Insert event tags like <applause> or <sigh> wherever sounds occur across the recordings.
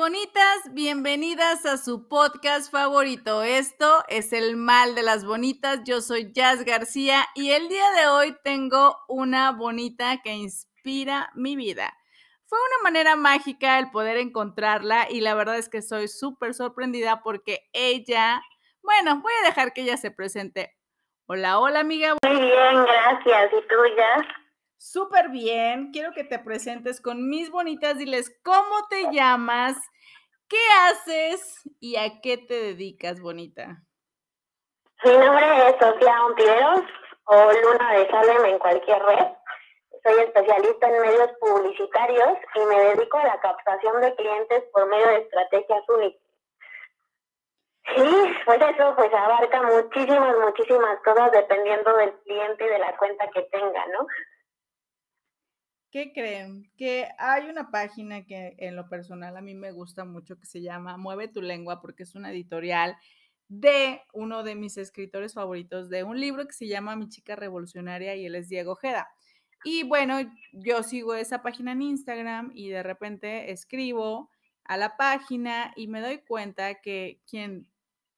Bonitas, bienvenidas a su podcast favorito. Esto es El Mal de las Bonitas. Yo soy Jazz García y el día de hoy tengo una bonita que inspira mi vida. Fue una manera mágica el poder encontrarla y la verdad es que soy súper sorprendida porque ella, bueno, voy a dejar que ella se presente. Hola, hola amiga. Muy bien, gracias. ¿Y tú, Jazz? Súper bien. Quiero que te presentes con mis bonitas. Diles cómo te llamas, qué haces y a qué te dedicas, bonita. Mi nombre es Sofía Ontiveros o Luna de Salem en cualquier red. Soy especialista en medios publicitarios y me dedico a la captación de clientes por medio de estrategias únicas. Sí, pues eso pues abarca muchísimas, muchísimas cosas dependiendo del cliente y de la cuenta que tenga, ¿no? ¿Qué creen? Que hay una página que en lo personal a mí me gusta mucho que se llama Mueve tu lengua porque es una editorial de uno de mis escritores favoritos de un libro que se llama Mi chica revolucionaria y él es Diego Ojeda. Y bueno, yo sigo esa página en Instagram y de repente escribo a la página y me doy cuenta que quien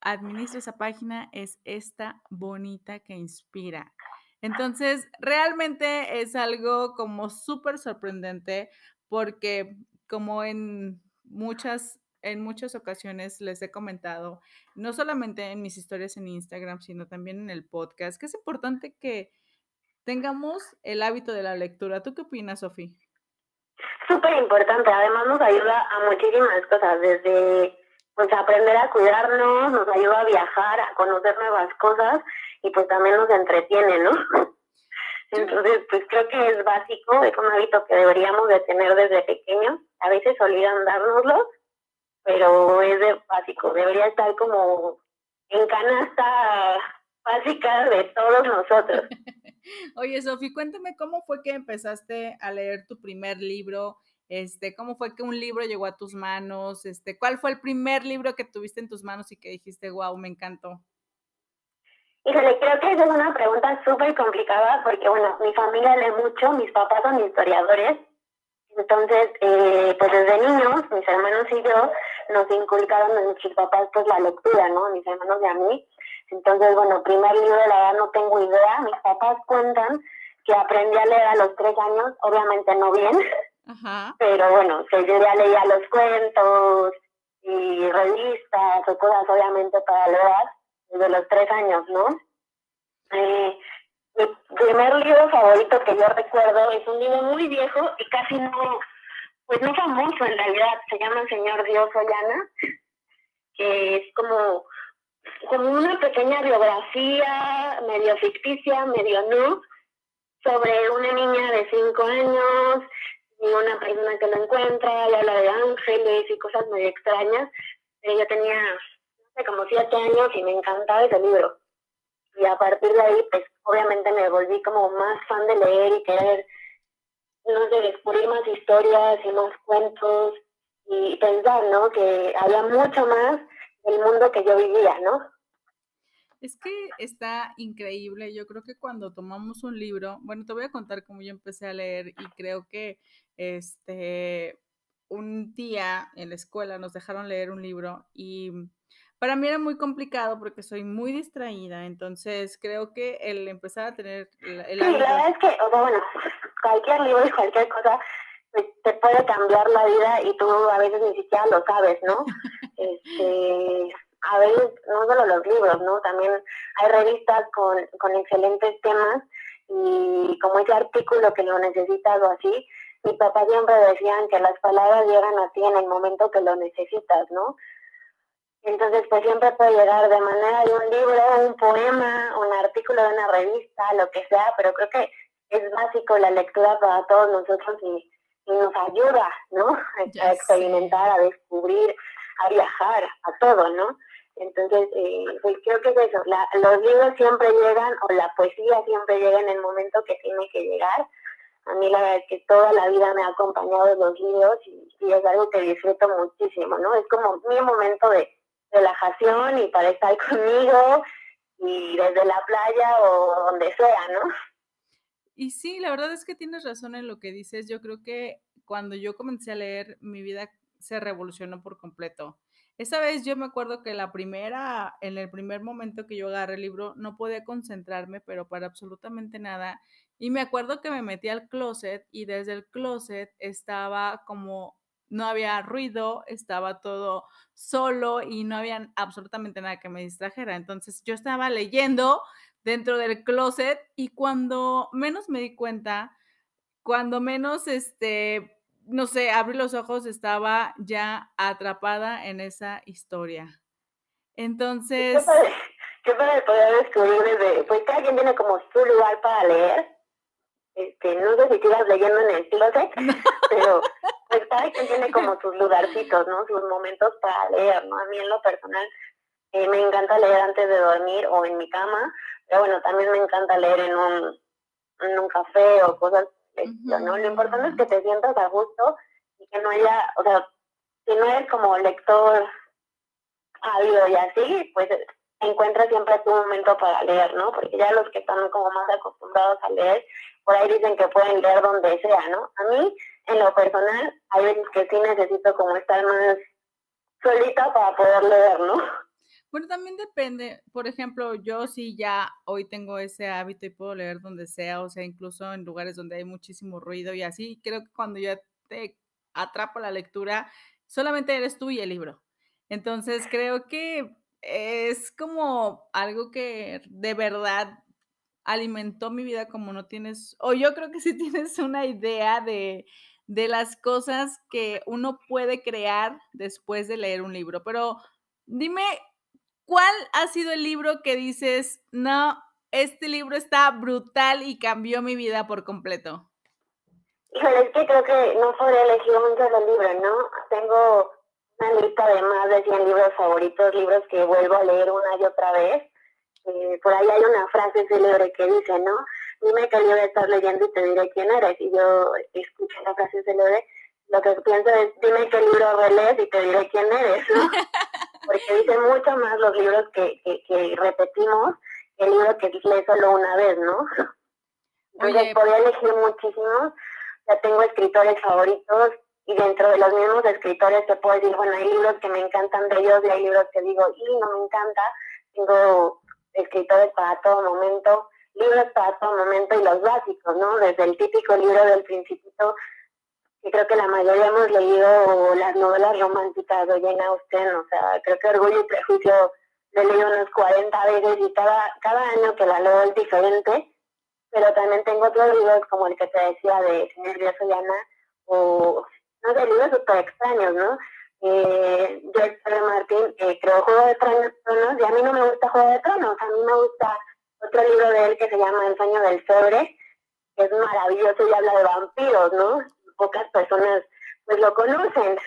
administra esa página es esta bonita que inspira. Entonces, realmente es algo como súper sorprendente porque como en muchas, en muchas ocasiones les he comentado, no solamente en mis historias en Instagram, sino también en el podcast, que es importante que tengamos el hábito de la lectura. ¿Tú qué opinas, Sofía? Súper importante, además nos ayuda a muchísimas cosas, desde pues aprender a cuidarnos, nos ayuda a viajar, a conocer nuevas cosas y pues también nos entretiene, ¿no? Entonces, pues creo que es básico, es un hábito que deberíamos de tener desde pequeños. A veces olvidan dárnoslo, pero es de básico, debería estar como en canasta básica de todos nosotros. <laughs> Oye, Sofi, cuéntame cómo fue que empezaste a leer tu primer libro, este, cómo fue que un libro llegó a tus manos, este, cuál fue el primer libro que tuviste en tus manos y que dijiste, wow, me encantó. Híjole, creo que es una pregunta súper complicada porque, bueno, mi familia lee mucho, mis papás son historiadores, entonces, eh, pues desde niños, mis hermanos y yo, nos inculcaron a nuestros papás pues la lectura, ¿no? Mis hermanos y a mí. Entonces, bueno, primer libro, la verdad no tengo idea. Mis papás cuentan que aprendí a leer a los tres años, obviamente no bien, pero bueno, que yo ya leía los cuentos y revistas o cosas obviamente para leer desde los tres años, ¿no? Eh, mi primer libro favorito que yo recuerdo es un libro muy viejo y casi no, pues no famoso en realidad, se llama Señor Dios Ollana, que es como, como una pequeña biografía, medio ficticia, medio no, sobre una niña de cinco años una persona que lo encuentra y habla de ángeles y cosas muy extrañas. Yo tenía como siete años y me encantaba ese libro. Y a partir de ahí, pues obviamente me volví como más fan de leer y querer, no sé, descubrir más historias y más cuentos y pensar, ¿no? Que había mucho más del mundo que yo vivía, ¿no? Es que está increíble. Yo creo que cuando tomamos un libro, bueno, te voy a contar cómo yo empecé a leer y creo que este un día en la escuela nos dejaron leer un libro y para mí era muy complicado porque soy muy distraída, entonces creo que el empezar a tener... El, sí, la verdad es que, o sea, bueno, cualquier libro y cualquier cosa te puede cambiar la vida y tú a veces ni siquiera lo sabes, ¿no? <laughs> este, a veces, no solo los libros, ¿no? También hay revistas con, con excelentes temas y como ese artículo que lo necesitas o así, mi papá siempre decían que las palabras llegan a ti en el momento que lo necesitas, ¿no? Entonces, pues siempre puede llegar de manera de un libro, un poema, un artículo de una revista, lo que sea, pero creo que es básico la lectura para todos nosotros y, nos ayuda, ¿no? a experimentar, a descubrir, a viajar, a todo, ¿no? Entonces, eh, pues creo que es eso, los libros siempre llegan, o la poesía siempre llega en el momento que tiene que llegar. A mí la verdad es que toda la vida me ha acompañado los libros y, es algo que disfruto muchísimo, ¿no? Es como mi momento de relajación y para estar <laughs> conmigo y desde la playa o donde sea, ¿no? Y sí, la verdad es que tienes razón en lo que dices. Yo creo que cuando yo comencé a leer, mi vida se revolucionó por completo. Esa vez yo me acuerdo que la primera, en el primer momento que yo agarré el libro, no podía concentrarme, pero para absolutamente nada. Y me acuerdo que me metí al closet y desde el closet estaba como, no había ruido, estaba todo solo y no había absolutamente nada que me distrajera. Entonces yo estaba leyendo dentro del closet y cuando menos me di cuenta, cuando menos este no sé, abrí los ojos, estaba ya atrapada en esa historia. Entonces... Qué padre poder descubrir desde, pues cada quien tiene como su lugar para leer. Este, no sé si sigas leyendo en el closet, <laughs> pero pues cada quien tiene como sus lugarcitos, ¿no? Sus momentos para leer, ¿no? A mí en lo personal eh, me encanta leer antes de dormir o en mi cama, pero bueno, también me encanta leer en un, en un café o cosas ¿no? Lo importante es que te sientas a gusto y que no haya, o sea, si no eres como lector ávido y así, pues encuentras siempre tu momento para leer, ¿no? Porque ya los que están como más acostumbrados a leer, por ahí dicen que pueden leer donde sea, ¿no? A mí, en lo personal, hay veces que sí necesito como estar más solita para poder leer, ¿no? Bueno, también depende. Por ejemplo, yo sí ya hoy tengo ese hábito y puedo leer donde sea, o sea, incluso en lugares donde hay muchísimo ruido y así. Creo que cuando ya te atrapo la lectura, solamente eres tú y el libro. Entonces, creo que es como algo que de verdad alimentó mi vida como no tienes, o yo creo que sí <laughs> tienes una idea de, de las cosas que uno puede crear después de leer un libro. Pero dime ¿Cuál ha sido el libro que dices, no, este libro está brutal y cambió mi vida por completo? Híjole, es que creo que no podría elegir un solo libro, ¿no? Tengo una lista de más de 100 libros favoritos, libros que vuelvo a leer una y otra vez. Eh, por ahí hay una frase célebre que dice, ¿no? Dime qué libro estás leyendo y te diré quién eres. Y yo escucho la frase célebre, lo que pienso es, dime qué libro relees y te diré quién eres, ¿no? <laughs> porque dicen mucho más los libros que, que, repetimos que el libro que lees solo una vez, ¿no? <laughs> Entonces podría elegir muchísimos, ya tengo escritores favoritos y dentro de los mismos escritores te puedo decir, bueno, hay libros que me encantan de ellos y hay libros que digo, y no me encanta, tengo escritores para todo momento, libros para todo momento y los básicos, ¿no? Desde el típico libro del principito y creo que la mayoría hemos leído las novelas románticas de Jane Austen, o sea, creo que Orgullo y Prejuicio lo he leído unas 40 veces y cada, cada año que la leo es diferente, pero también tengo otros libros como el que te decía de Señor Dios o no sé, libros súper extraños, ¿no? Eh, George R. Martin eh, creó Juego de Tronos y a mí no me gusta Juego de Tronos, a mí me gusta otro libro de él que se llama El sueño del sobre, que es maravilloso y habla de vampiros, ¿no? pocas personas pues lo conocen.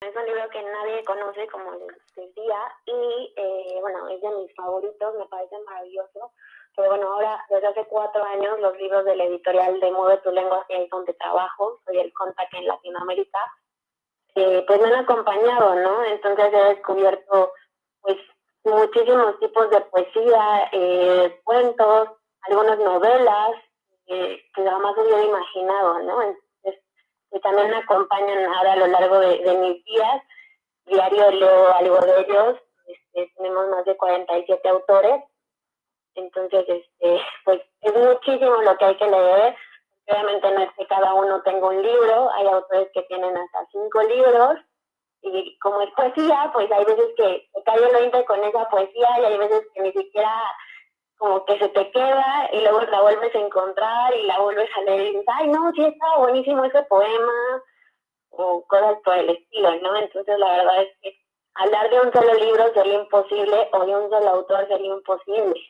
Es un libro que nadie conoce, como les decía, y eh, bueno, es de mis favoritos, me parece maravilloso. Pero bueno, ahora desde hace cuatro años los libros de la editorial de Mueve tu lengua, que es donde trabajo, soy el contact en Latinoamérica, eh, pues me han acompañado, ¿no? Entonces he descubierto pues muchísimos tipos de poesía, eh, cuentos, algunas novelas que jamás hubiera imaginado, ¿no? que también me acompañan ahora a lo largo de, mis días. Diario leo algo de ellos. Este, tenemos más de 47 autores. Entonces, este, pues es muchísimo lo que hay que leer. Obviamente no es que cada uno tenga un libro, hay autores que tienen hasta cinco libros. Y como es poesía, pues hay veces que se cae el 20 con esa poesía y hay veces que ni siquiera como que se te queda y luego la vuelves a encontrar y la vuelves a leer y dices, ay, no, sí está buenísimo ese poema o cosas por el estilo, ¿no? Entonces la verdad es que hablar de un solo libro sería imposible o de un solo autor sería imposible.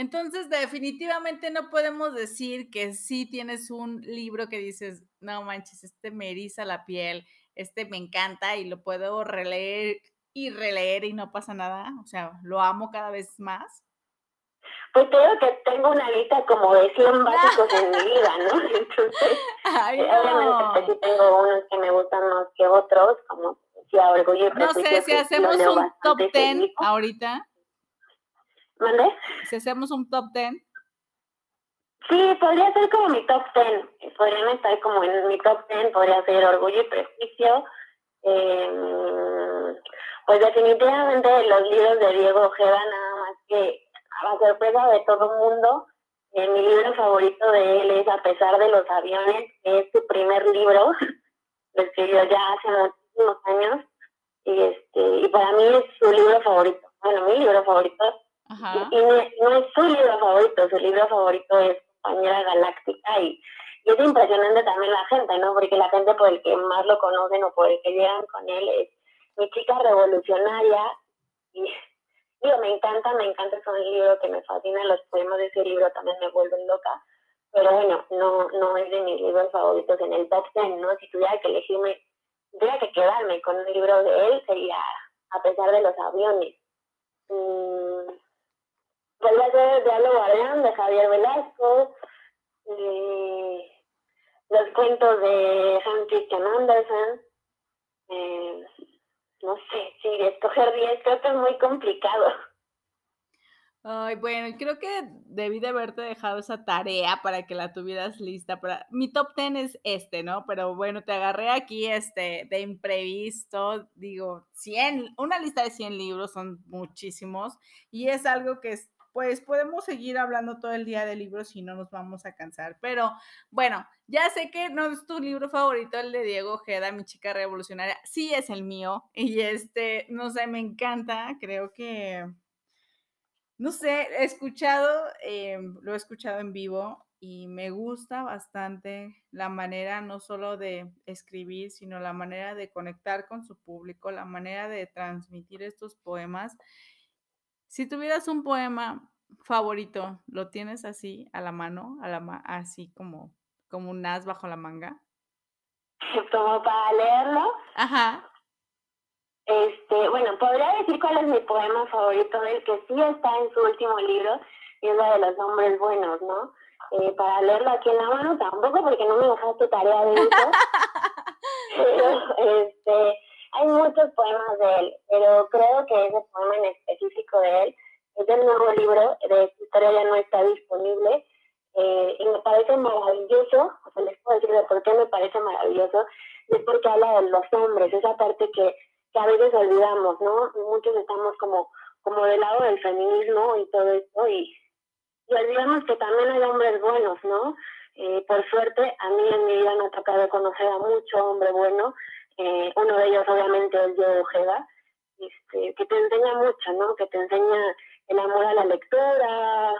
Entonces, definitivamente no podemos decir que sí tienes un libro que dices, no manches, este me eriza la piel, este me encanta y lo puedo releer y releer y no pasa nada? O sea, lo amo cada vez más. Pues creo que tengo una lista como de 100 <laughs> básicos en mi vida, ¿no? <laughs> Entonces, eh, obviamente pues sí tengo unos que me gustan más que otros, como decía Orgullo y No sé, si hacemos un top 10 ahorita. ¿Mande? Si hacemos un top 10. Sí, podría ser como mi top 10. Podrían estar como en mi top 10, podría ser Orgullo y Prejuicio. Eh, pues definitivamente los libros de Diego Ojeda, nada más que a sorpresa de todo el mundo, eh, mi libro favorito de él es A pesar de los aviones, que es su primer libro, <laughs> lo escribió ya hace muchísimos años, y, este, y para mí es su libro favorito, bueno, mi libro favorito, y, no, es su libro favorito, su libro favorito es Compañera Galáctica, y, y es impresionante también la gente, ¿no? Porque la gente por el que más lo conocen o por el que llegan con él es mi chica revolucionaria, y Digo, me encanta, me encanta, es un libro que me fascina, los poemas de ese libro también me vuelven loca, pero bueno, no, no es de mis libros favoritos en el top ten, ¿no? Si tuviera que elegirme, tuviera que quedarme con un libro de él, sería A pesar de los aviones. Mm, podría ser Diálogo Guardián de Javier Velasco, los cuentos de Hans Christian Andersen, eh, no sé, sí, escoger 10 creo que es muy complicado. Ay, bueno, creo que debí de haberte dejado esa tarea para que la tuvieras lista. Para... Mi top 10 es este, ¿no? Pero bueno, te agarré aquí este de imprevisto. Digo, 100, una lista de 100 libros son muchísimos y es algo que es pues podemos seguir hablando todo el día de libros y no nos vamos a cansar. Pero bueno, ya sé que no es tu libro favorito, el de Diego Ojeda, Mi chica revolucionaria. Sí es el mío. Y este, no sé, me encanta. Creo que, no sé, he escuchado, eh, lo he escuchado en vivo y me gusta bastante la manera no solo de escribir, sino la manera de conectar con su público, la manera de transmitir estos poemas si tuvieras un poema favorito, ¿lo tienes así a la mano, a la así como, como un as bajo la manga? <laughs> Como para leerlo. Ajá. Este, bueno, podría decir cuál es mi poema favorito del que sí está en su último libro, y es la de los hombres buenos, ¿no? Eh, para leerlo aquí en la mano tampoco, porque no me dejaste tarea de eso. <laughs> <laughs> Pero, este, hay muchos poemas de él, pero creo que ese poema en específico de él es del nuevo libro, de esta historia ya no está disponible, eh, y me parece maravilloso, o sea, les puedo decir de por qué me parece maravilloso, es porque habla de los hombres, esa parte que, que a veces olvidamos, ¿no? Muchos estamos como, como del lado del feminismo y todo esto, y, y olvidamos que también hay hombres buenos, ¿no? Eh, por suerte, a mí en mi vida me ha tocado conocer a mucho hombre bueno, eh, uno de ellos obviamente es Diego Ojeda, este, que te enseña mucho, ¿no? Que te enseña el amor a la lectura,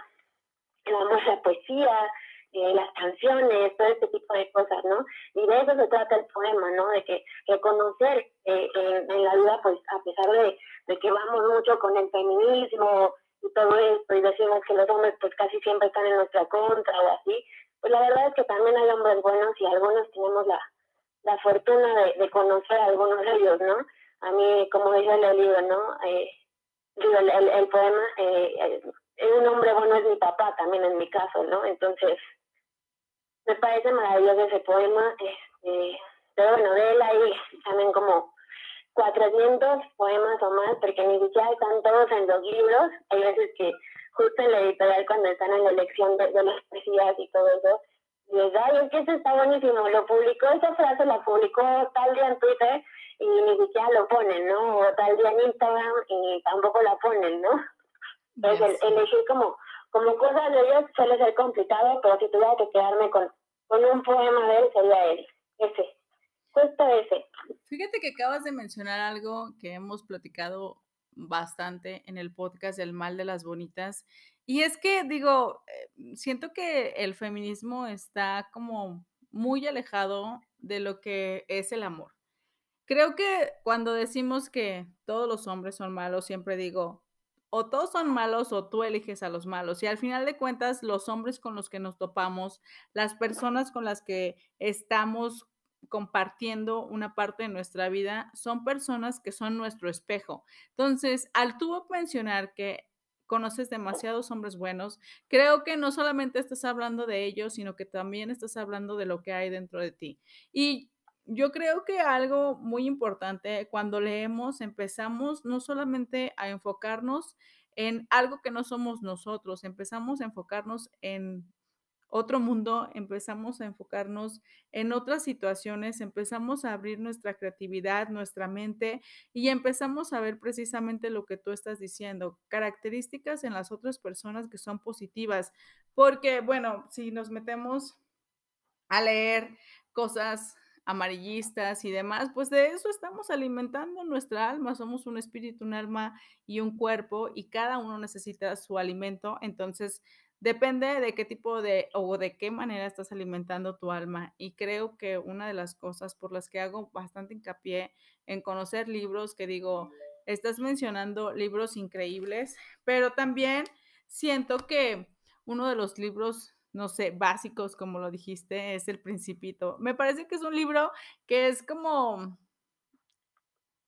el amor a la poesía, eh, las canciones, todo este tipo de cosas, ¿no? Y de eso se trata el poema, ¿no? De que reconocer eh, en, la vida, pues a pesar de, de, que vamos mucho con el feminismo y todo esto, y decimos que los hombres pues casi siempre están en nuestra contra o así, pues la verdad es que también hay hombres buenos y algunos tenemos la, la fortuna de, conocer a algunos de ellos, ¿no? A mí, como dice el libro, ¿no? Eh, digo, el, el, poema, eh, un hombre bueno es mi papá también en mi caso, ¿no? Entonces, me parece maravilloso ese poema, este, pero bueno, de él hay también como 400 poemas o más, porque ni siquiera están todos en los libros, hay veces que justo en la editorial cuando están en la elección de, de las poesías y todo eso, y es que eso está buenísimo, lo publicó, esa frase la publicó tal día en Twitter y ni siquiera lo ponen, ¿no? O tal día en Instagram y tampoco la ponen, ¿no? Entonces, elegir como, como cosas de ellos suele ser complicado, pero si tuviera que quedarme con, con un poema de él, sería él, ese, justo ese. Fíjate que acabas de mencionar algo que hemos platicado bastante en el podcast El mal de las bonitas y es que, digo, eh, siento que el feminismo está como muy alejado de lo que es el amor. Creo que cuando decimos que todos los hombres son malos, siempre digo, o todos son malos o tú eliges a los malos. Y al final de cuentas, los hombres con los que nos topamos, las personas con las que estamos compartiendo una parte de nuestra vida son personas que son nuestro espejo. Entonces, al tú mencionar que conoces demasiados hombres buenos, creo que no solamente estás hablando de ellos, sino que también estás hablando de lo que hay dentro de ti. Y yo creo que algo muy importante cuando leemos, empezamos no solamente a enfocarnos en algo que no somos nosotros, empezamos a enfocarnos en otro mundo, empezamos a enfocarnos en otras situaciones, empezamos a abrir nuestra creatividad, nuestra mente y empezamos a ver precisamente lo que tú estás diciendo, características en las otras personas que son positivas, porque bueno, si nos metemos a leer cosas amarillistas y demás, pues de eso estamos alimentando nuestra alma, somos un espíritu, un alma y un cuerpo y cada uno necesita su alimento, entonces Depende de qué tipo de o de qué manera estás alimentando tu alma. Y creo que una de las cosas por las que hago bastante hincapié en conocer libros, que digo, estás mencionando libros increíbles, pero también siento que uno de los libros, no sé, básicos, como lo dijiste, es El Principito. Me parece que es un libro que es como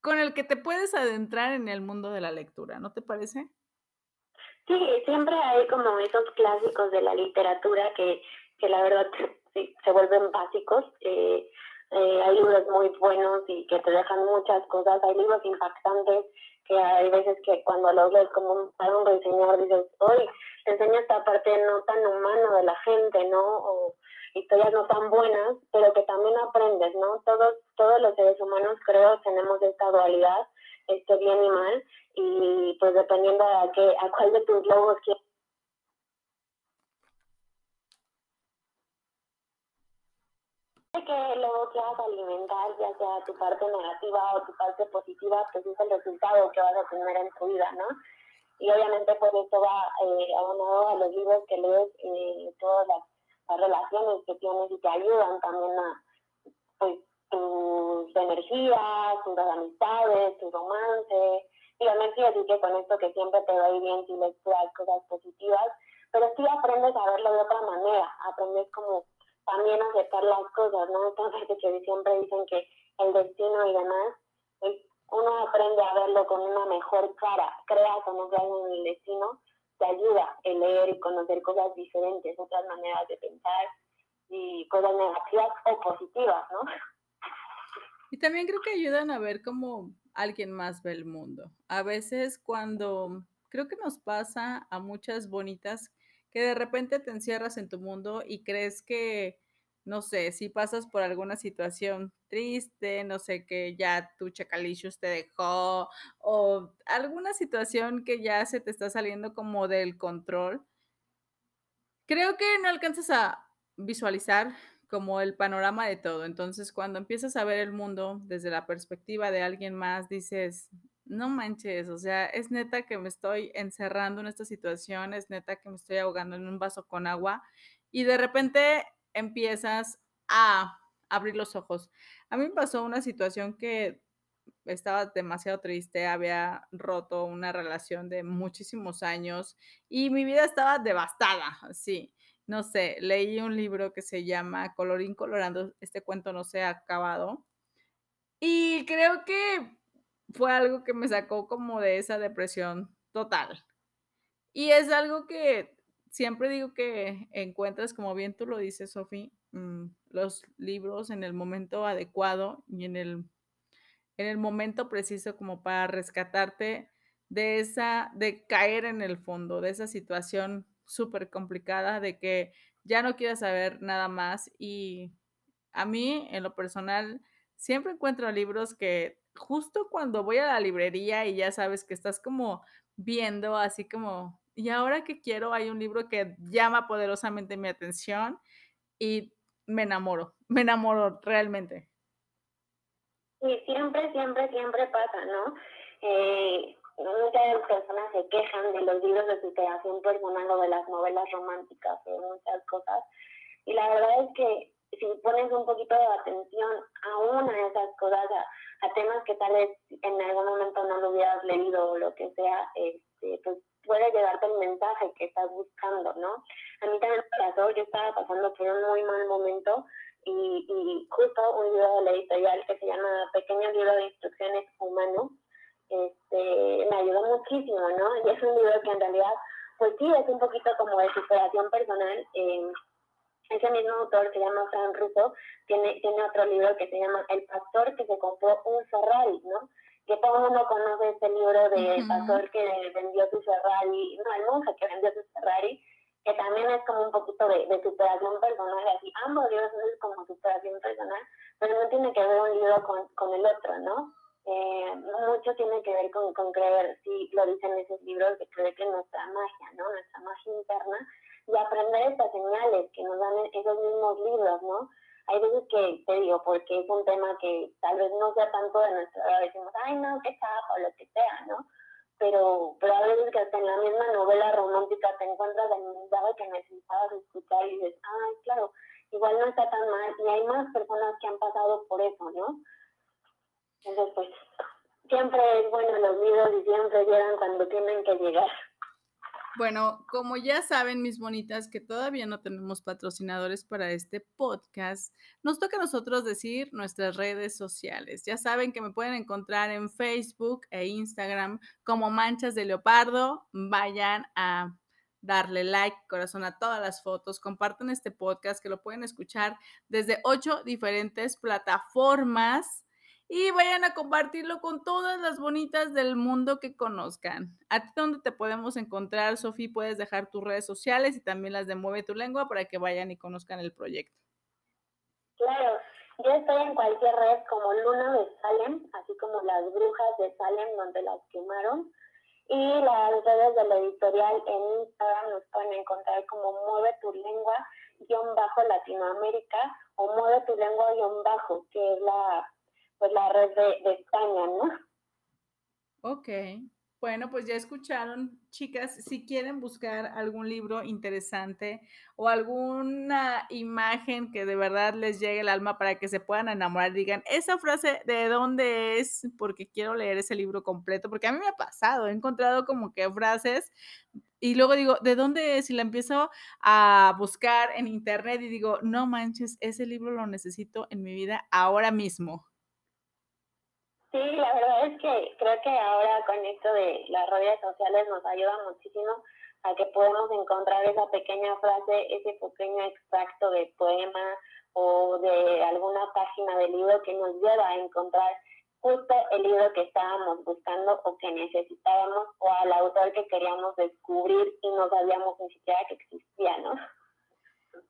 con el que te puedes adentrar en el mundo de la lectura, ¿no te parece? Sí, siempre hay como esos clásicos de la literatura que, que la verdad sí, se vuelven básicos. Eh, eh, hay libros muy buenos y que te dejan muchas cosas. Hay libros impactantes que hay veces que cuando los lees como un, un reseñor dices, hoy te enseña esta parte no tan humana de la gente, ¿no? O historias no tan buenas, pero que también aprendes, ¿no? Todos, todos los seres humanos creo tenemos esta dualidad este bien y mal y pues dependiendo a qué a cuál de tus logos quieres que luego quieras alimentar, ya sea tu parte negativa o tu parte positiva, pues es el resultado que vas a tener en tu vida, ¿no? Y obviamente por eso va eh, abonado a los libros que lees, eh, todas las, las, relaciones que tienes y te ayudan también a, pues, tus energías, tus amistades, tu romance. Y no quiero decir que con esto que siempre te doy bien si lecturas cosas positivas, pero sí aprendes a verlo de otra manera, aprendes como también a aceptar las cosas, ¿no? Entonces que siempre dicen que el destino y demás, uno aprende a verlo con una mejor cara, creas o no creas en el destino, te ayuda a leer y conocer cosas diferentes, otras maneras de pensar y cosas negativas o positivas, ¿no? Y también creo que ayudan a ver cómo alguien más ve el mundo. A veces cuando creo que nos pasa a muchas bonitas que de repente te encierras en tu mundo y crees que, no sé, si pasas por alguna situación triste, no sé, que ya tu chacalicious te dejó o alguna situación que ya se te está saliendo como del control, creo que no alcanzas a visualizar como el panorama de todo. Entonces, cuando empiezas a ver el mundo desde la perspectiva de alguien más, dices, no manches, o sea, es neta que me estoy encerrando en esta situación, es neta que me estoy ahogando en un vaso con agua y de repente empiezas a abrir los ojos. A mí me pasó una situación que estaba demasiado triste, había roto una relación de muchísimos años y mi vida estaba devastada, sí no sé, leí un libro que se llama Colorín Colorando, este cuento no se ha acabado. Y creo que fue algo que me sacó como de esa depresión total. Y es algo que siempre digo que encuentras, como bien tú lo dices, Sofi, mm, los libros en el momento adecuado y en el, en el momento preciso como para rescatarte de esa, de caer en el fondo, de esa situación súper complicada de que ya no quieras saber nada más y a mí en lo personal siempre encuentro libros que justo cuando voy a la librería y ya sabes que estás como viendo así como, y ahora que quiero, hay un libro que llama poderosamente mi atención y me enamoro, <laughs> me enamoro realmente. Y siempre, siempre, siempre pasa, ¿no? Eh, muchas personas se quejan de los libros de superación personal o de las novelas románticas o muchas cosas. Y la verdad es que si pones un poquito de atención a una de esas cosas, a, temas que tal vez en algún momento no lo hubieras leído o lo que sea, este, pues puede llegarte el mensaje que estás buscando, ¿no? A mí también me pasó, yo estaba pasando por un muy mal momento y, y justo un libro de la editorial que se llama Pequeño Libro de Instrucciones Humano, este, me ayudó muchísimo, ¿no? Y es un libro que en realidad, pues sí, es un poquito como de superación personal. Eh, ese mismo autor se llama Fran Russo, tiene, tiene otro libro que se llama El pastor que se compró un Ferrari, ¿no? Que todo el mundo conoce este libro de pastor que vendió su Ferrari, no, el monje que vendió su Ferrari, que también es como un poquito de, de superación personal, así, ambos libros es como superación personal, pero no tiene que ver un libro con, con el otro, ¿no? Eh, mucho tiene que ver con, creer, sí, lo dicen esos libros, de creer que nuestra magia, ¿no? Nuestra magia interna y aprender estas señales que nos dan esos mismos libros, ¿no? Hay veces que, te digo, porque es un tema que tal vez no sea tanto de nuestra edad, decimos, ay, no, qué chafa, o lo que sea, ¿no? Pero, pero a veces que hasta en la misma novela romántica te encuentras el mensaje que necesitabas escuchar y dices, ay, claro, igual no está tan mal. Y hay más personas que han pasado por eso, ¿no? Entonces, pues, siempre es bueno los libros y siempre llegan cuando tienen que llegar. Bueno, como ya saben, mis bonitas, que todavía no tenemos patrocinadores para este podcast, nos toca a nosotros decir nuestras redes sociales. Ya saben que me pueden encontrar en Facebook e Instagram como Manchas de Leopardo. Vayan a darle like, corazón a todas las fotos, compartan este podcast que lo pueden escuchar desde ocho diferentes plataformas y vayan a compartirlo con todas las bonitas del mundo que conozcan. ¿A ti dónde te podemos encontrar, Sofía? Puedes dejar tus redes sociales y también las de Mueve tu Lengua para que vayan y conozcan el proyecto. Claro, yo estoy en cualquier red como Luna de Salem, así como las brujas de Salem donde las quemaron. Y las redes de la editorial en Instagram nos pueden encontrar como Mueve tu Lengua guion bajo Latinoamérica o Mueve tu Lengua guion bajo, que es la pues la red de, España, ¿no? Ok. Bueno, pues ya escucharon, chicas, si quieren buscar algún libro interesante o alguna imagen que de verdad les llegue el alma para que se puedan enamorar, digan, esa frase de dónde es, porque quiero leer ese libro completo, porque a mí me ha pasado, he encontrado como que frases y luego digo, ¿de dónde es? Y la empiezo a buscar en internet y digo, no manches, ese libro lo necesito en mi vida ahora mismo. Sí, la verdad es que creo que ahora con esto de las redes sociales nos ayuda muchísimo a que podemos encontrar esa pequeña frase, ese pequeño extracto de poema o de alguna página del libro que nos lleva a encontrar justo el libro que estábamos buscando o que necesitábamos o al autor que queríamos descubrir y no sabíamos ni siquiera que existía, ¿no?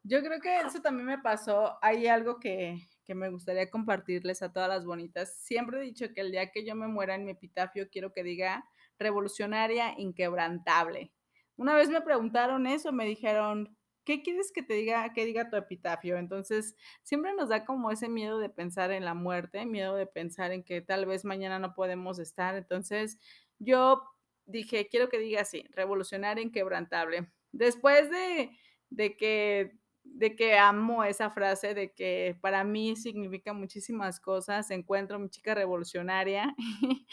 Yo creo que eso también me pasó. Hay algo que, que me gustaría compartirles a todas las bonitas. Siempre he dicho que el día que yo me muera en mi epitafio quiero que diga revolucionaria inquebrantable. Una vez me preguntaron eso, me dijeron, ¿qué quieres que te diga, que diga tu epitafio? Entonces, siempre nos da como ese miedo de pensar en la muerte, miedo de pensar en que tal vez mañana no podemos estar. Entonces, yo dije, quiero que diga así, revolucionaria inquebrantable. Después de, de que de que amo esa frase, de que para mí significa muchísimas cosas, encuentro mi chica revolucionaria. <laughs>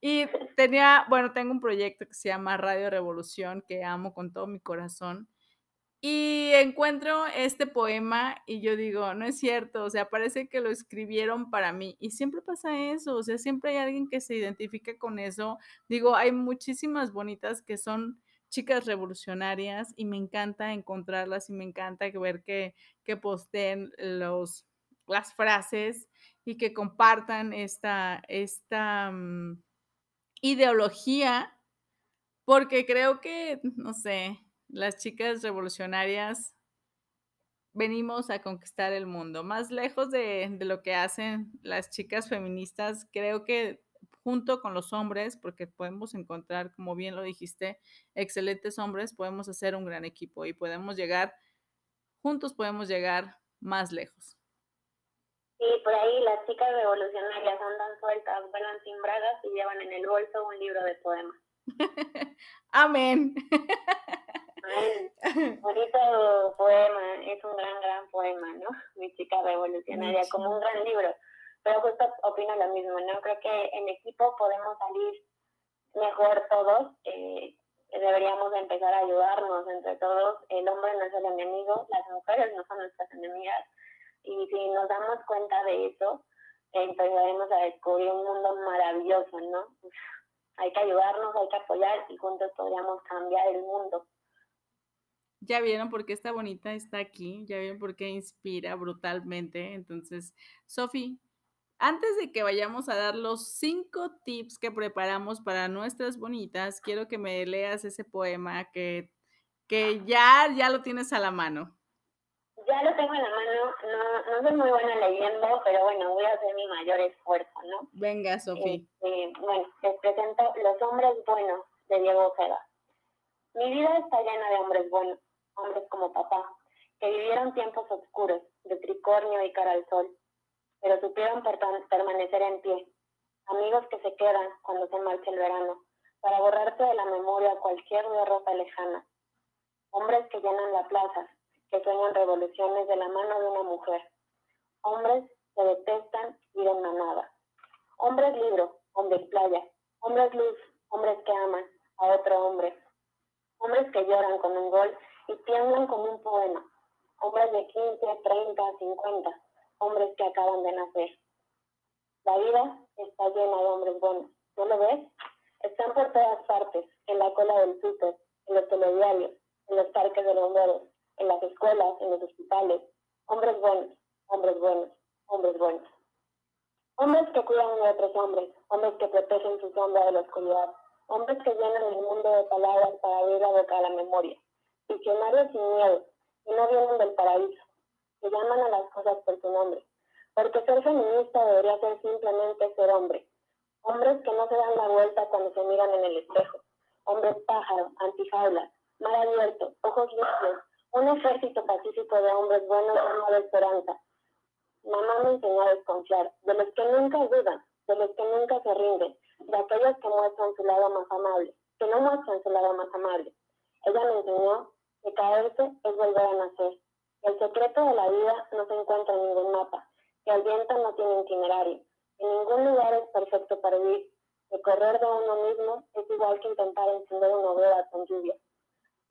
y tenía, bueno, tengo un proyecto que se llama Radio Revolución, que amo con todo mi corazón. Y encuentro este poema y yo digo, no es cierto, o sea, parece que lo escribieron para mí. Y siempre pasa eso, o sea, siempre hay alguien que se identifica con eso. Digo, hay muchísimas bonitas que son chicas revolucionarias y me encanta encontrarlas y me encanta ver que, que posteen los, las frases y que compartan esta, esta mm, ideología, porque creo que, no sé, las chicas revolucionarias venimos a conquistar el mundo. Más lejos de, de lo que hacen las chicas feministas, creo que junto con los hombres, porque podemos encontrar, como bien lo dijiste, excelentes hombres, podemos hacer un gran equipo y podemos llegar, juntos podemos llegar más lejos. Sí, por ahí las chicas revolucionarias andan sueltas, vuelan sin bragas y llevan en el bolso un libro de poemas. <laughs> Amén. <laughs> Bonito poema, es un gran, gran poema, ¿no? Mi chica revolucionaria, como un gran libro pero justo opino lo mismo, ¿no? Creo que en equipo podemos salir mejor todos, eh, deberíamos empezar a ayudarnos entre todos, el hombre no es el enemigo, las mujeres no son nuestras enemigas, Y si nos damos cuenta de eso, empezaremos a descubrir un mundo maravilloso, ¿no? hay que ayudarnos, hay que apoyar y juntos podríamos cambiar el mundo. Ya vieron por qué esta bonita está aquí, ya vieron por qué inspira brutalmente. Entonces, Sofi, antes de que vayamos a dar los cinco tips que preparamos para nuestras bonitas, quiero que me leas ese poema que, que ya, ya lo tienes a la mano. Ya lo tengo en la mano, no, no soy muy buena leyendo, pero bueno, voy a hacer mi mayor esfuerzo, ¿no? Venga, Sofía. Este, bueno, les presento Los hombres buenos de Diego Ojeda. Mi vida está llena de hombres buenos, hombres como papá, que vivieron tiempos oscuros, de tricornio y cara al sol, pero supieron permanecer en pie. Amigos que se quedan cuando se marcha el verano, para borrarte de la memoria cualquier derrota lejana. Hombres que llenan la plaza, que sueñan revoluciones de la mano de una mujer. Hombres que detestan ir en manada. Hombres libro, hombres playa, hombres luz, hombres que aman a otro hombre. Hombres que lloran con un gol y tiemblan como un poema. Hombres de 15, 30, 50, hombres que acaban de nacer. La vida está llena de hombres buenos. ¿No lo ves? Están por todas partes, en la cola del súper, en los telediarios, en los parques de bomberos, en las escuelas, en los hospitales. Hombres buenos, hombres buenos, hombres buenos. Hombres que cuidan de otros hombres, hombres que protegen su sombra de la oscuridad, hombres que llenan el mundo de palabras para abrir la boca a la memoria, visionarios sin miedo, que no vienen del paraíso, que llaman a las cosas por su nombre, porque ser feminista debería ser simplemente ser hombre, hombres que no se dan la vuelta cuando se miran en el espejo, hombres pájaros, antijaulas, mar abierto, ojos limpios, un ejército pacífico de hombres buenos lleno de esperanza. Mamá me enseñó a desconfiar, de los que nunca dudan, de los que nunca se rinden, de aquellos que muestran su lado más amable, que no muestran su lado más amable. Ella me enseñó que caerse es volver a nacer. El secreto de la vida no se encuentra en ningún mapa, que el viento no tiene itinerario, en ningún lugar es perfecto para vivir, que correr de uno mismo es igual que intentar encender una hoguera con lluvia.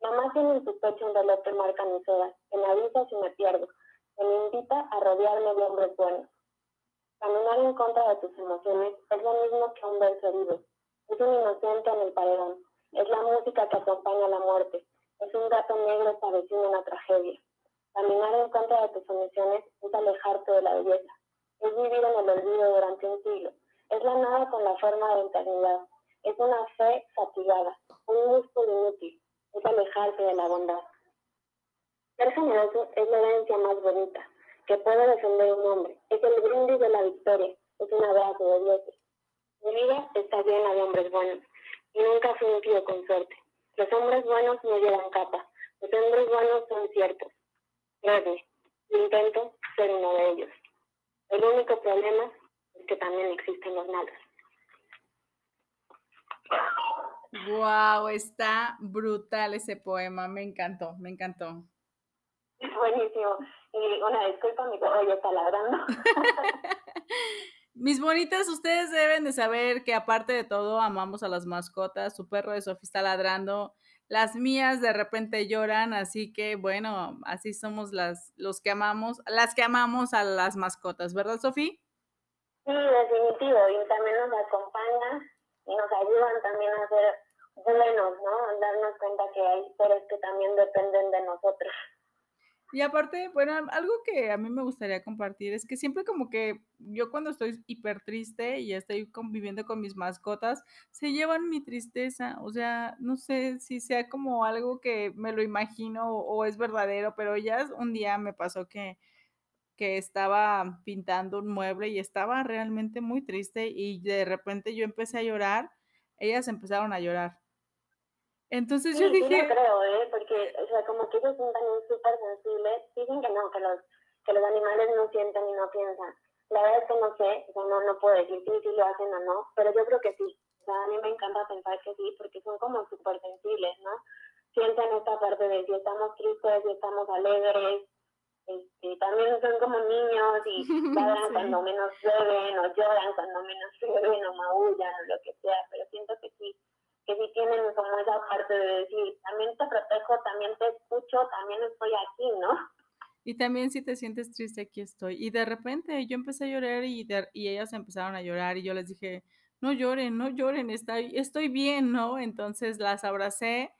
Mamá tiene en su pecho un reloj que marca mis horas, que me avisa si me pierdo, que me invita a rodearme de hombres buenos. Caminar en contra de tus emociones es lo mismo que un verso herido. Es un inocente en el paredón. Es la música que acompaña la muerte. Es un gato negro padeciendo una tragedia. Caminar en contra de tus emociones es alejarte de la belleza. Es vivir en el olvido durante un siglo. Es la nada con la forma de eternidad. Es una fe fatigada, un músculo inútil. Es alejarte de la bondad. Ser generoso es la herencia más bonita que puede defender un hombre. Es el brindis de la victoria. Es un abrazo de dioses. Mi vida está llena de hombres buenos y nunca fui un tío con suerte. Los hombres buenos no llevan capa. Los hombres buenos son ciertos. Créeme, intento ser uno de ellos. El único problema es que también existen los malos. Wow, está brutal ese poema, me encantó, me encantó. Buenísimo. Y una disculpa, mi perro ya está ladrando. <laughs> Mis bonitas, ustedes deben de saber que aparte de todo amamos a las mascotas. Su perro de Sofía está ladrando. Las mías de repente lloran, así que bueno, así somos las los que amamos, las que amamos a las mascotas, ¿verdad, Sofía? Sí, definitivo, y también nos acompañan y nos ayudan también a ser buenos, ¿no? Darnos cuenta que hay seres que también dependen de nosotros. Y aparte, bueno, algo que a mí me gustaría compartir es que siempre como que yo cuando estoy hiper triste y estoy conviviendo con mis mascotas, se llevan mi tristeza. O sea, no sé si sea como algo que me lo imagino o, es verdadero, pero ya un día me pasó que, que estaba pintando un mueble y estaba realmente muy triste y de repente yo empecé a llorar, ellas empezaron a llorar. Entonces yo dije... Sí, creo, ¿eh? Porque, o sea, como que ellos son también súper sensibles. Dicen que no, que los, que los animales no sienten y no piensan. La verdad es que no sé, o sea, no, no puedo decir si, si lo hacen o no, pero yo creo que sí. O sea, a mí me encanta pensar que sí, porque son como súper sensibles, ¿no? Sienten esta parte de si estamos tristes, si estamos alegres, este, también son como niños y <laughs> ladran cuando menos beben o lloran cuando menos beben o maullan o lo que sea, pero siento que sí, que sí tienen como esa parte de decir, también te protejo, también te escucho, también estoy aquí, ¿no? Y también si te sientes triste, aquí estoy. Y de repente yo empecé a llorar y, y ellas empezaron a llorar y yo les dije, no lloren, no lloren, estoy, estoy bien, ¿no? Entonces las abracé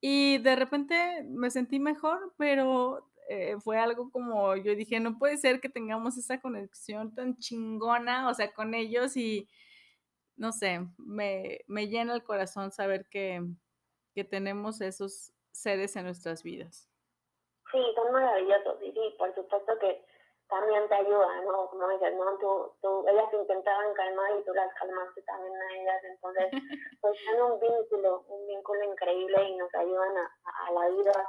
y de repente me sentí mejor, pero eh, fue algo como, yo dije, no puede ser que tengamos esa conexión tan chingona, o sea, con ellos y, no sé, me, me llena el corazón saber que, que tenemos esos seres en nuestras vidas. Sí, son maravillosos y sí, por supuesto que también te ayuda, ¿no? Como dices, ¿no? Tú, tú, ellas intentaban calmar y tú las calmaste también a ellas, entonces <laughs> pues son un vínculo, un vínculo increíble y nos ayudan a, a la vida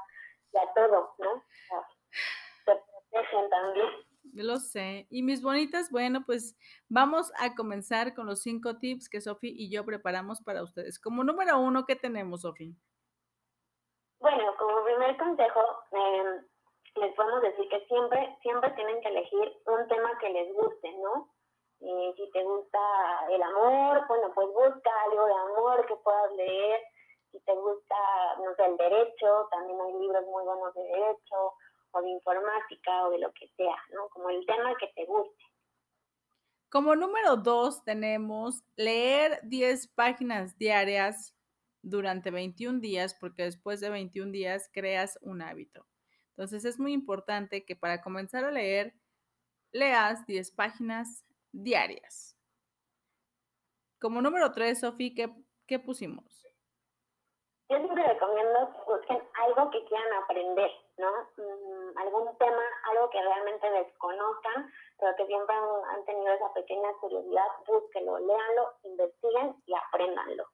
y a todo, ¿no? se protegen también. Lo sé. Y mis bonitas, bueno, pues vamos a comenzar con los cinco tips que Sofi y yo preparamos para ustedes. Como número uno, ¿qué tenemos, Sofi? Bueno, como primer consejo, eh, les podemos decir que siempre, siempre tienen que elegir un tema que les guste, ¿no? Eh, si te gusta el amor, bueno, pues busca algo de amor que puedas leer. Si te gusta, no sé, el derecho, también hay libros muy buenos de derecho, o de informática, o de lo que sea, ¿no? Como el tema que te guste. Como número dos tenemos leer 10 páginas diarias durante 21 días, porque después de 21 días creas un hábito. Entonces es muy importante que para comenzar a leer, leas 10 páginas diarias. Como número 3, Sofi, ¿qué, ¿qué, pusimos? Yo siempre recomiendo que busquen algo que quieran aprender, ¿no? Mm, algún tema, algo que realmente desconozcan, pero que siempre han, tenido esa pequeña curiosidad, búsquenlo, léanlo, investiguen y apréndanlo.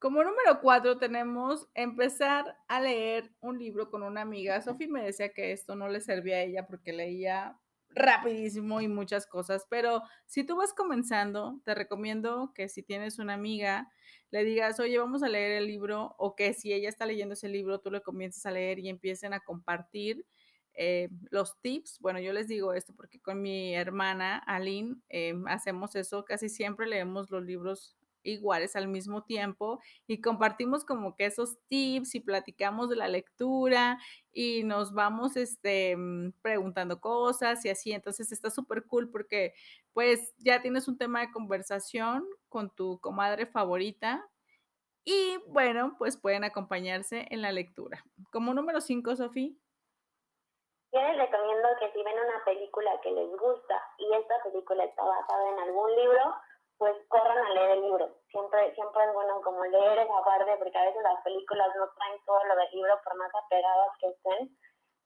Como número cuatro tenemos empezar a leer un libro con una amiga. Sofi me decía que esto no le servía a ella porque leía rapidísimo y muchas cosas, pero si tú vas comenzando, te recomiendo que si tienes una amiga, le digas, oye, vamos a leer el libro, o que si ella está leyendo ese libro, tú le comiences a leer y empiecen a compartir eh, los tips. Bueno, yo les digo esto porque con mi hermana Aline eh, hacemos eso, casi siempre leemos los libros iguales al mismo tiempo y compartimos como que esos tips y platicamos de la lectura y nos vamos este, mm, preguntando cosas y así. Entonces está súper cool porque pues ya tienes un tema de conversación con tu comadre favorita y bueno, pues pueden acompañarse en la lectura. Como número 5, Sofía. Yo les recomiendo que si ven una película que les gusta y esta película está basada en algún libro, pues corran a leer el libro. Siempre, siempre es bueno como leer esa parte, porque a veces las películas no traen todo lo del libro, por más apegadas que estén.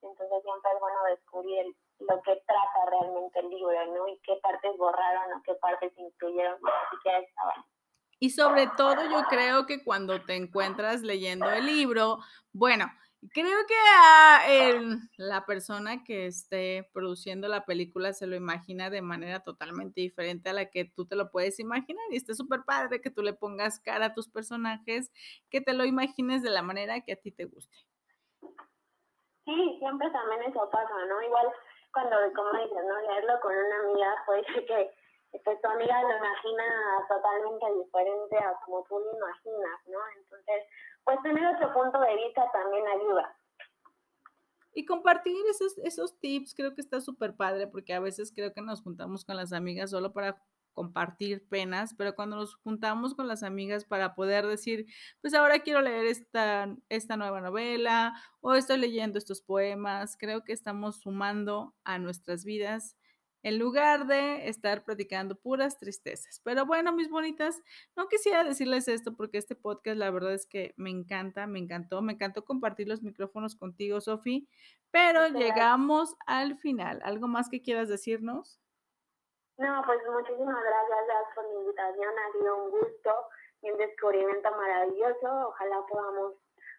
Entonces siempre es bueno descubrir lo que trata realmente el libro, ¿no? Y qué partes borraron o qué partes incluyeron que estaban. Y sobre todo yo creo que cuando te encuentras leyendo el libro, bueno, Creo que a la persona que esté produciendo la película se lo imagina de manera totalmente diferente a la que tú te lo puedes imaginar y está súper padre que tú le pongas cara a tus personajes, que te lo imagines de la manera que a ti te guste. Sí, siempre también eso pasa, ¿no? Igual cuando, como dices, ¿no? Leerlo con una amiga puede ser <laughs> que pues, tu amiga lo imagina totalmente diferente a como tú lo imaginas, ¿no? Entonces, pues tener otro punto de vista también ayuda. Y compartir esos, esos tips creo que está súper padre porque a veces creo que nos juntamos con las amigas solo para compartir penas, pero cuando nos juntamos con las amigas para poder decir, pues ahora quiero leer esta, esta nueva novela o estoy leyendo estos poemas, creo que estamos sumando a nuestras vidas en lugar de estar platicando puras tristezas. Pero bueno, mis bonitas, no quisiera decirles esto porque este podcast la verdad es que me encanta, me encantó, me encantó compartir los micrófonos contigo, Sofi, pero llegamos al final. ¿Algo más que quieras decirnos? No, pues muchísimas gracias por la invitación, ha sido un gusto y un descubrimiento maravilloso. Ojalá podamos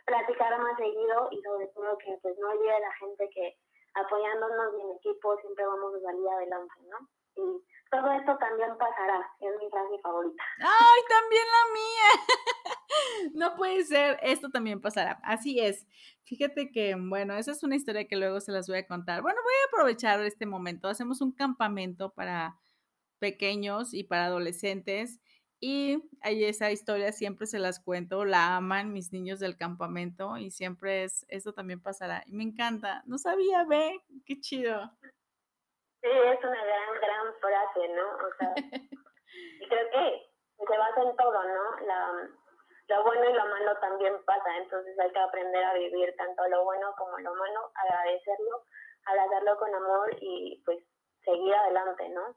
platicar más seguido y sobre todo que pues no olvide la gente que apoyándonos en equipo siempre vamos a salir adelante, ¿no? Y todo esto también pasará, es mi frase favorita. ¡Ay, también la mía! <laughs> no puede ser, esto también pasará. Así es. Fíjate que, bueno, esa es una historia que luego se las voy a contar. Bueno, voy a aprovechar este momento. Hacemos un campamento para pequeños y para adolescentes Y ahí esa historia siempre se las cuento, la aman mis niños del campamento y siempre es, eso también pasará. Y me encanta, no sabía, ve, qué chido. Sí, es una gran, gran frase, ¿no? O sea, <laughs> y creo que se basa en todo, ¿no? La, lo bueno y lo malo también pasa, entonces hay que aprender a vivir tanto lo bueno como lo malo, agradecerlo, agradecerlo con amor y pues seguir adelante, ¿no?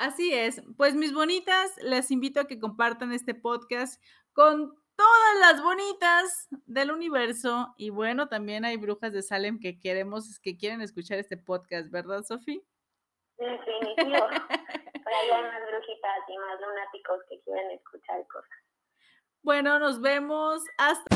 Así es. Pues mis bonitas, les invito a que compartan este podcast con todas las bonitas del universo. Y bueno, también hay brujas de Salem que queremos, que quieren escuchar este podcast, ¿verdad, Sofi? Definitivo. Por <laughs> ahí hay más brujitas y más lunáticos que quieren escuchar cosas. Bueno, nos vemos. Hasta.